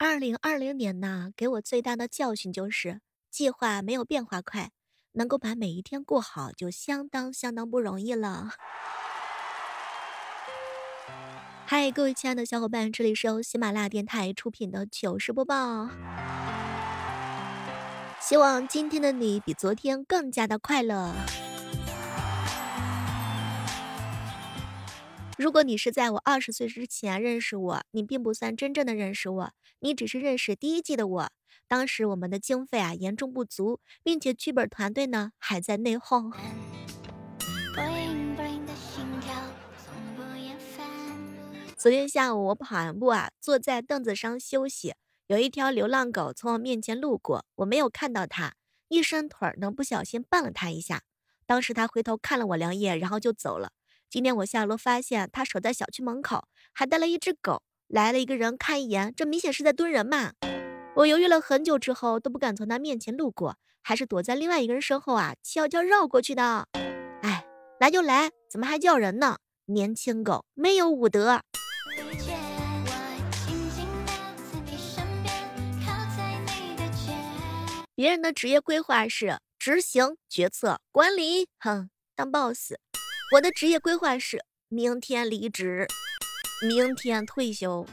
二零二零年呢，给我最大的教训就是，计划没有变化快，能够把每一天过好，就相当相当不容易了。嗨，各位亲爱的小伙伴，这里是由喜马拉雅电台出品的糗事播报。希望今天的你比昨天更加的快乐。如果你是在我二十岁之前认识我，你并不算真正的认识我，你只是认识第一季的我。当时我们的经费啊严重不足，并且剧本团队呢还在内讧。昨天下午我跑完步啊，坐在凳子上休息，有一条流浪狗从我面前路过，我没有看到它，一伸腿呢不小心绊了它一下，当时它回头看了我两眼，然后就走了。今天我下楼发现他守在小区门口，还带了一只狗。来了一个人看一眼，这明显是在蹲人嘛。我犹豫了很久之后都不敢从他面前路过，还是躲在另外一个人身后啊，悄悄绕过去的。哎，来就来，怎么还叫人呢？年轻狗没有武德。别人的职业规划是执行、决策、管理，哼，当 boss。我的职业规划是明天离职，明天退休。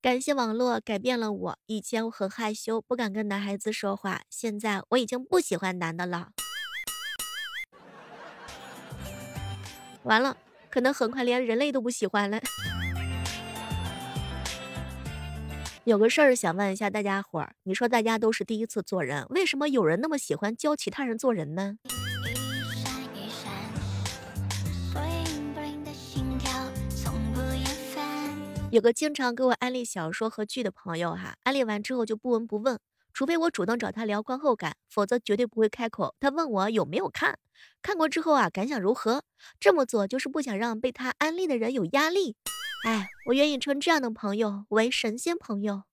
感谢网络改变了我，以前我很害羞，不敢跟男孩子说话，现在我已经不喜欢男的了。完了，可能很快连人类都不喜欢了。有个事儿想问一下大家伙儿，你说大家都是第一次做人，为什么有人那么喜欢教其他人做人呢？有个经常给我安利小说和剧的朋友哈，安利完之后就不闻不问，除非我主动找他聊观后感，否则绝对不会开口。他问我有没有看，看过之后啊，感想如何？这么做就是不想让被他安利的人有压力。哎，我愿意称这样的朋友为神仙朋友。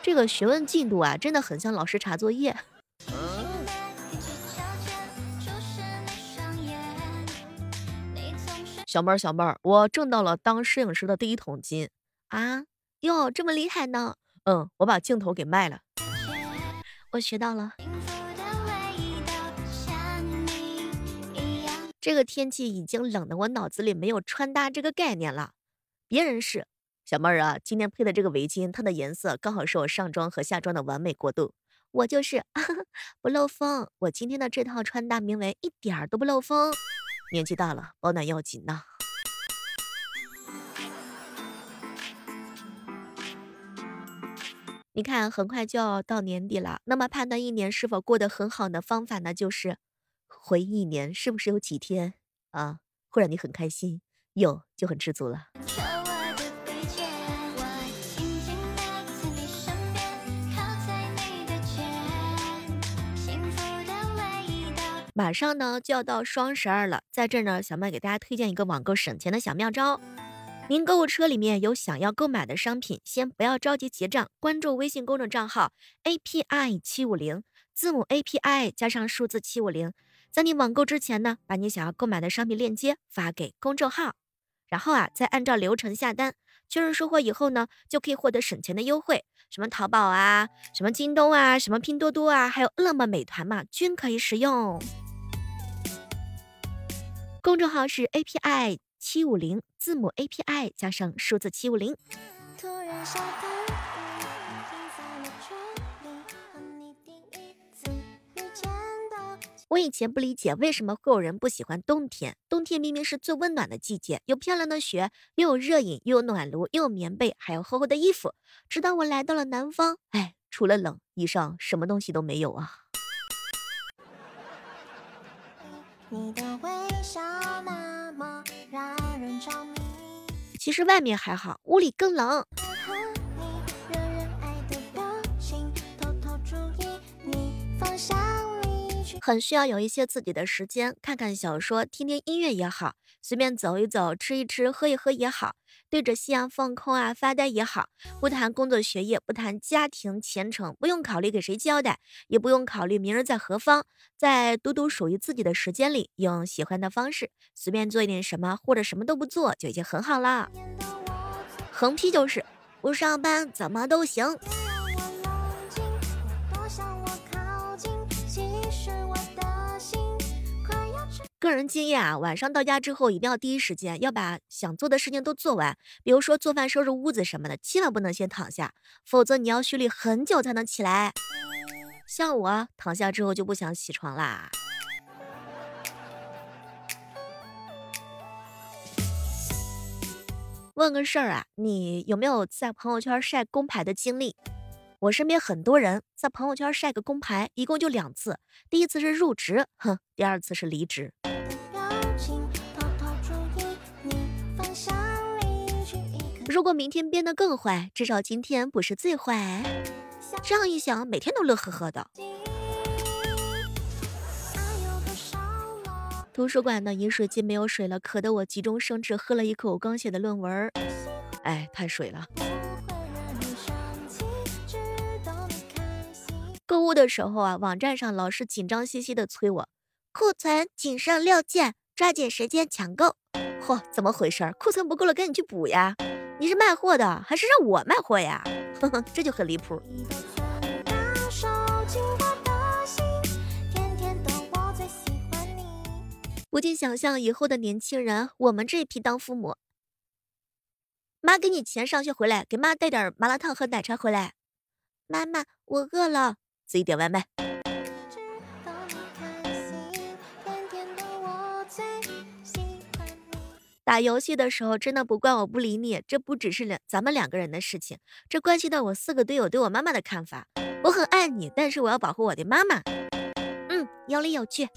这个询问进度啊，真的很像老师查作业。小妹儿，小妹儿，我挣到了当摄影师的第一桶金啊！哟，这么厉害呢？嗯，我把镜头给卖了。我学到了。这个天气已经冷的我脑子里没有穿搭这个概念了。别人是小妹儿啊，今天配的这个围巾，它的颜色刚好是我上妆和下妆的完美过渡。我就是 不漏风。我今天的这套穿搭名为一点儿都不漏风。年纪大了，保暖要紧呐。你看，很快就要到年底了，那么判断一年是否过得很好的方法呢，就是。回忆一年是不是有几天啊，会让你很开心？有就很知足了。马上呢就要到双十二了，在这儿呢，小麦给大家推荐一个网购省钱的小妙招。您购物车里面有想要购买的商品，先不要着急结账，关注微信公众账号 API 七五零，字母 API 加上数字七五零。在你网购之前呢，把你想要购买的商品链接发给公众号，然后啊，再按照流程下单，确认收货以后呢，就可以获得省钱的优惠。什么淘宝啊，什么京东啊，什么拼多多啊，还有饿了么、美团嘛，均可以使用。公众号是 API 七五零，字母 API 加上数字七五零。我以前不理解为什么会有人不喜欢冬天，冬天明明是最温暖的季节，有漂亮的雪，又有热饮，又有暖炉，又有棉被，还有厚厚的衣服。直到我来到了南方，哎，除了冷，以上什么东西都没有啊。你的微笑那么让人着迷其实外面还好，屋里更冷。很需要有一些自己的时间，看看小说，听听音乐也好，随便走一走，吃一吃，喝一喝也好，对着夕阳放空啊，发呆也好。不谈工作学业，不谈家庭前程，不用考虑给谁交代，也不用考虑明日在何方，在独独属于自己的时间里，用喜欢的方式，随便做一点什么，或者什么都不做，就已经很好了。横批就是不上班怎么都行。个人经验啊，晚上到家之后一定要第一时间要把想做的事情都做完，比如说做饭、收拾屋子什么的，千万不能先躺下，否则你要蓄力很久才能起来。像我躺下之后就不想起床啦。问个事儿啊，你有没有在朋友圈晒工牌的经历？我身边很多人在朋友圈晒个工牌，一共就两次，第一次是入职，哼，第二次是离职。如果明天变得更坏，至少今天不是最坏。这样一想，每天都乐呵呵的。图书馆的饮水机没有水了，渴得我急中生智，喝了一口刚写的论文。哎，太水了。购物的时候啊，网站上老是紧张兮兮的催我，库存仅剩六件，抓紧时间抢购。嚯，怎么回事？库存不够了，赶紧去补呀！你是卖货的，还是让我卖货呀？呵呵，这就很离谱。不禁想象以后的年轻人，我们这一批当父母，妈给你钱上学回来，给妈带点麻辣烫和奶茶回来。妈妈，我饿了，自己点外卖。打游戏的时候，真的不怪我不理你，这不只是两咱们两个人的事情，这关系到我四个队友对我妈妈的看法。我很爱你，但是我要保护我的妈妈。嗯，有理有据。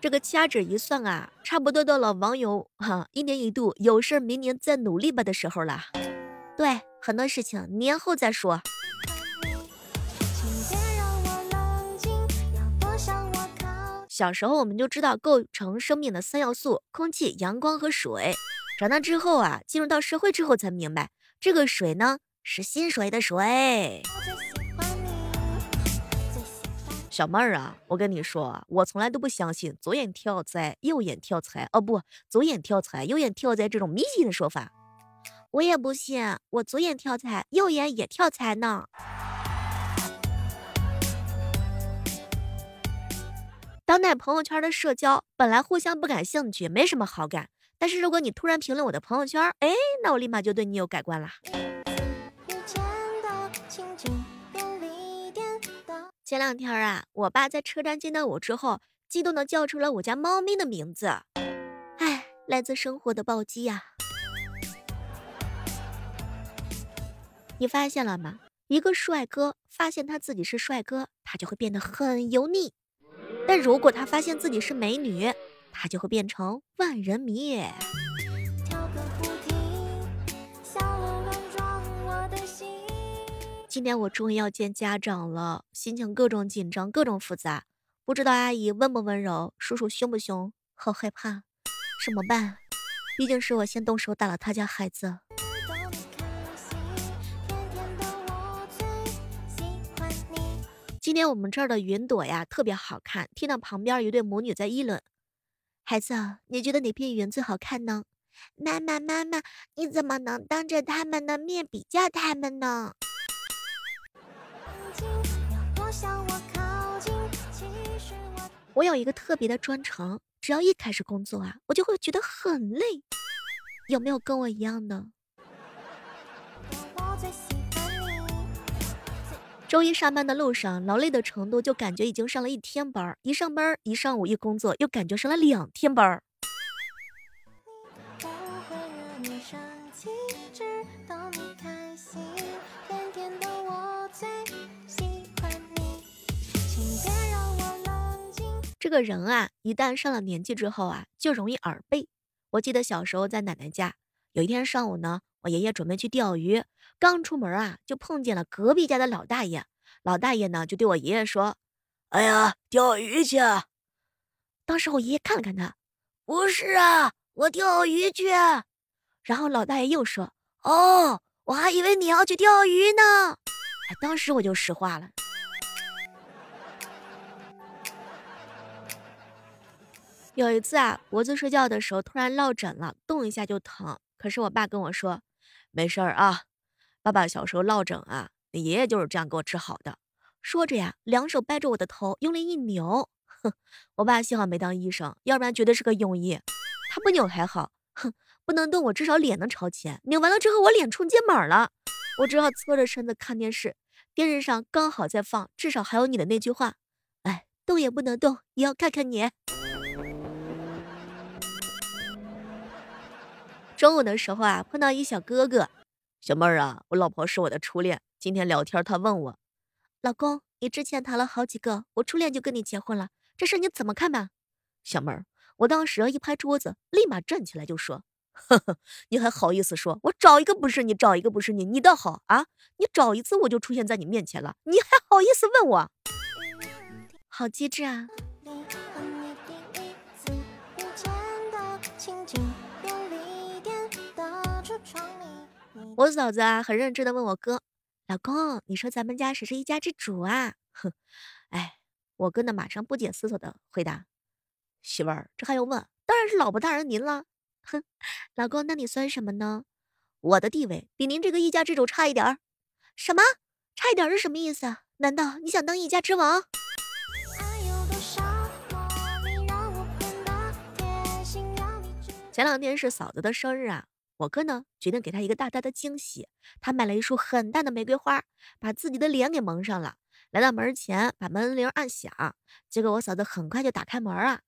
这个掐指一算啊，差不多到了网友哈一年一度有事明年再努力吧的时候了。对，很多事情年后再说。小时候我们就知道构成生命的三要素：空气、阳光和水。长大之后啊，进入到社会之后才明白，这个水呢是薪水的水。小妹儿啊，我跟你说，我从来都不相信左眼跳财，右眼跳财。哦不，左眼跳财，右眼跳财这种迷信的说法，我也不信。我左眼跳财，右眼也跳财呢。当代朋友圈的社交本来互相不感兴趣，没什么好感。但是如果你突然评论我的朋友圈，哎，那我立马就对你有改观了。前两天啊，我爸在车站见到我之后，激动的叫出了我家猫咪的名字。哎，来自生活的暴击呀！你发现了吗？一个帅哥发现他自己是帅哥，他就会变得很油腻。但如果他发现自己是美女，他就会变成万人迷。今天我终于要见家长了，心情各种紧张，各种复杂。不知道阿姨温不温柔，叔叔凶不凶，好害怕，怎么办？毕竟是我先动手打了他家孩子。今天我们这儿的云朵呀特别好看，听到旁边一对母女在议论：“孩子，你觉得哪片云最好看呢？”妈妈，妈妈，你怎么能当着他们的面比较他们呢？我有一个特别的专长，只要一开始工作啊，我就会觉得很累。有没有跟我一样的？周一上班的路上，劳累的程度就感觉已经上了一天班儿。一上班，一上午一工作，又感觉上了两天班儿。这个人啊，一旦上了年纪之后啊，就容易耳背。我记得小时候在奶奶家，有一天上午呢。我爷爷准备去钓鱼，刚出门啊，就碰见了隔壁家的老大爷。老大爷呢就对我爷爷说：“哎呀，钓鱼去。”当时我爷爷看了看他，不是啊，我钓鱼去。然后老大爷又说：“哦，我还以为你要去钓鱼呢。”，当时我就石化了。有一次啊，脖子睡觉的时候突然落枕了，动一下就疼。可是我爸跟我说：“没事儿啊，爸爸小时候落枕啊，你爷爷就是这样给我治好的。”说着呀，两手掰着我的头，用力一扭。哼，我爸幸好没当医生，要不然绝对是个庸医。他不扭还好，哼，不能动我至少脸能朝前。扭完了之后，我脸冲肩膀了，我只好侧着身子看电视。电视上刚好在放，至少还有你的那句话。哎，动也不能动，也要看看你。中午的时候啊，碰到一小哥哥，小妹儿啊，我老婆是我的初恋。今天聊天，她问我，老公，你之前谈了好几个，我初恋就跟你结婚了，这事你怎么看吧？小妹儿，我当时一拍桌子，立马站起来就说，呵呵，你还好意思说？我找一个不是你，找一个不是你，你倒好啊，你找一次我就出现在你面前了，你还好意思问我？好机智啊！我嫂子啊，很认真的问我哥：“老公，你说咱们家谁是一家之主啊？”哼，哎，我哥呢，马上不假思索的回答：“媳妇儿，这还用问？当然是老婆大人您了。”哼，老公，那你算什么呢？我的地位比您这个一家之主差一点儿。什么？差一点儿是什么意思？难道你想当一家之王？前两天是嫂子的生日啊。我哥呢，决定给他一个大大的惊喜。他买了一束很大的玫瑰花，把自己的脸给蒙上了。来到门前，把门铃按响。结果我嫂子很快就打开门啊！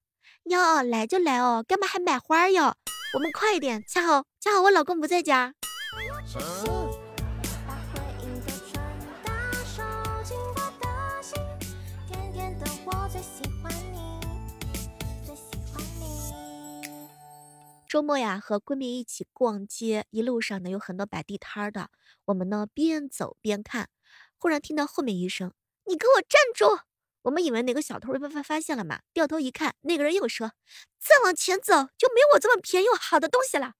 哟，来就来哦，干嘛还买花哟？我们快一点，恰好恰好我老公不在家。天天的我最喜欢周末呀，和闺蜜一起逛街，一路上呢有很多摆地摊的，我们呢边走边看，忽然听到后面一声：“你给我站住！”我们以为哪个小偷被发发现了嘛，掉头一看，那个人又说：“再往前走就没我这么便宜又好的东西了。”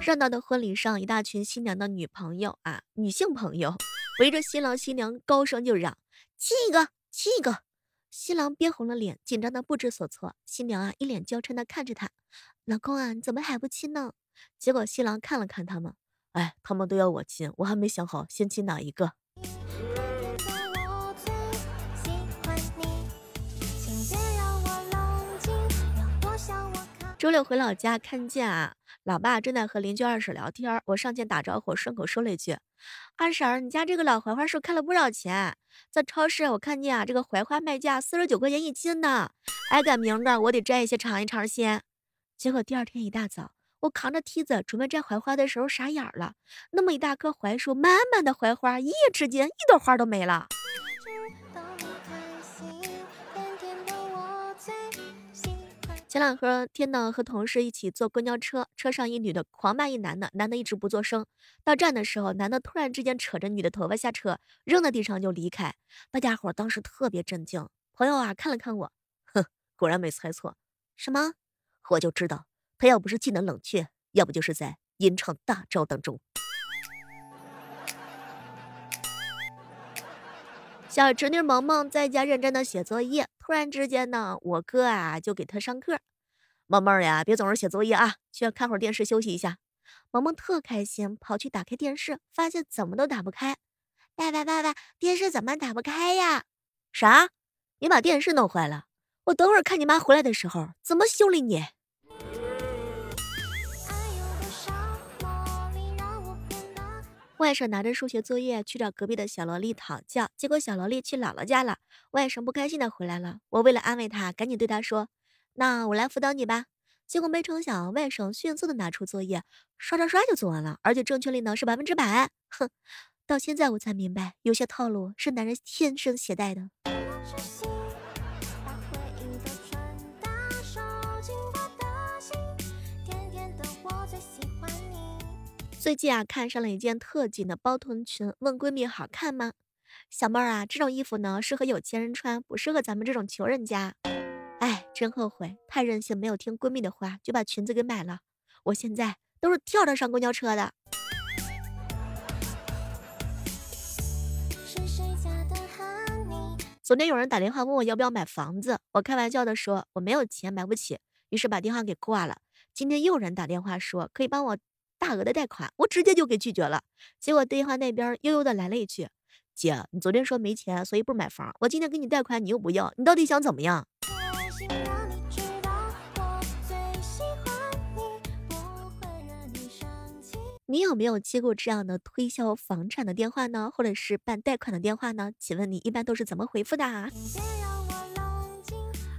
热闹的婚礼上，一大群新娘的女朋友啊，女性朋友。围着新郎新娘高声就嚷：“亲一个，亲一个！”新郎憋红了脸，紧张的不知所措。新娘啊，一脸娇嗔的看着他：“老公啊，你怎么还不亲呢？”结果新郎看了看他们，哎，他们都要我亲，我还没想好先亲哪一个。周六回老家，看见啊，老爸正在和邻居二婶聊天。我上前打招呼，顺口说了一句：“二婶，你家这个老槐花树开了不少钱？在超市我看见啊，这个槐花卖价四十九块钱一斤呢。挨赶明的，我得摘一些尝一尝先。”结果第二天一大早，我扛着梯子准备摘槐花的时候，傻眼了。那么一大棵槐树，满满的槐花，一夜之间一朵花都没了。前两天呢，和同事一起坐公交车，车上一女的狂骂一男的，男的一直不作声。到站的时候，男的突然之间扯着女的头发下车，扔在地上就离开。大家伙当时特别震惊。朋友啊，看了看我，哼，果然没猜错。什么？我就知道，他要不是技能冷却，要不就是在吟唱大招当中。小侄女萌萌在家认真的写作业，突然之间呢，我哥啊就给她上课。萌萌呀，别总是写作业啊，去看会儿电视休息一下。萌萌特开心，跑去打开电视，发现怎么都打不开。爸爸爸爸，电视怎么打不开呀？啥？你把电视弄坏了？我等会儿看你妈回来的时候怎么修理你。外甥拿着数学作业去找隔壁的小萝莉讨教，结果小萝莉去姥姥家了。外甥不开心的回来了，我为了安慰他，赶紧对他说：“那我来辅导你吧。”结果没成想，外甥迅速的拿出作业，刷刷刷就做完了，而且正确率呢是百分之百。哼，到现在我才明白，有些套路是男人天生携带的。最近啊，看上了一件特紧的包臀裙，问闺蜜好看吗？小妹儿啊，这种衣服呢，适合有钱人穿，不适合咱们这种穷人家。哎，真后悔，太任性，没有听闺蜜的话，就把裙子给买了。我现在都是跳着上公交车的。昨天有人打电话问我要不要买房子，我开玩笑的说我没有钱买不起，于是把电话给挂了。今天又有人打电话说可以帮我大额的贷款，我直接就给拒绝了。结果电话那边悠悠的来了一句：“姐，你昨天说没钱，所以不买房，我今天给你贷款，你又不要，你到底想怎么样？”你有没有接过这样的推销房产的电话呢？或者是办贷款的电话呢？请问你一般都是怎么回复的？啊？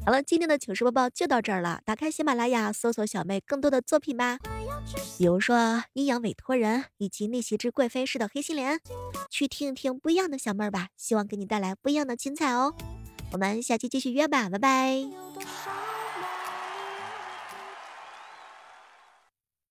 好了，今天的糗事播报就到这儿了。打开喜马拉雅，搜索小妹更多的作品吧，比如说《阴阳委托人》以及《逆袭之贵妃式的黑心莲》，去听一听不一样的小妹儿吧。希望给你带来不一样的精彩哦。我们下期继续约吧，拜拜。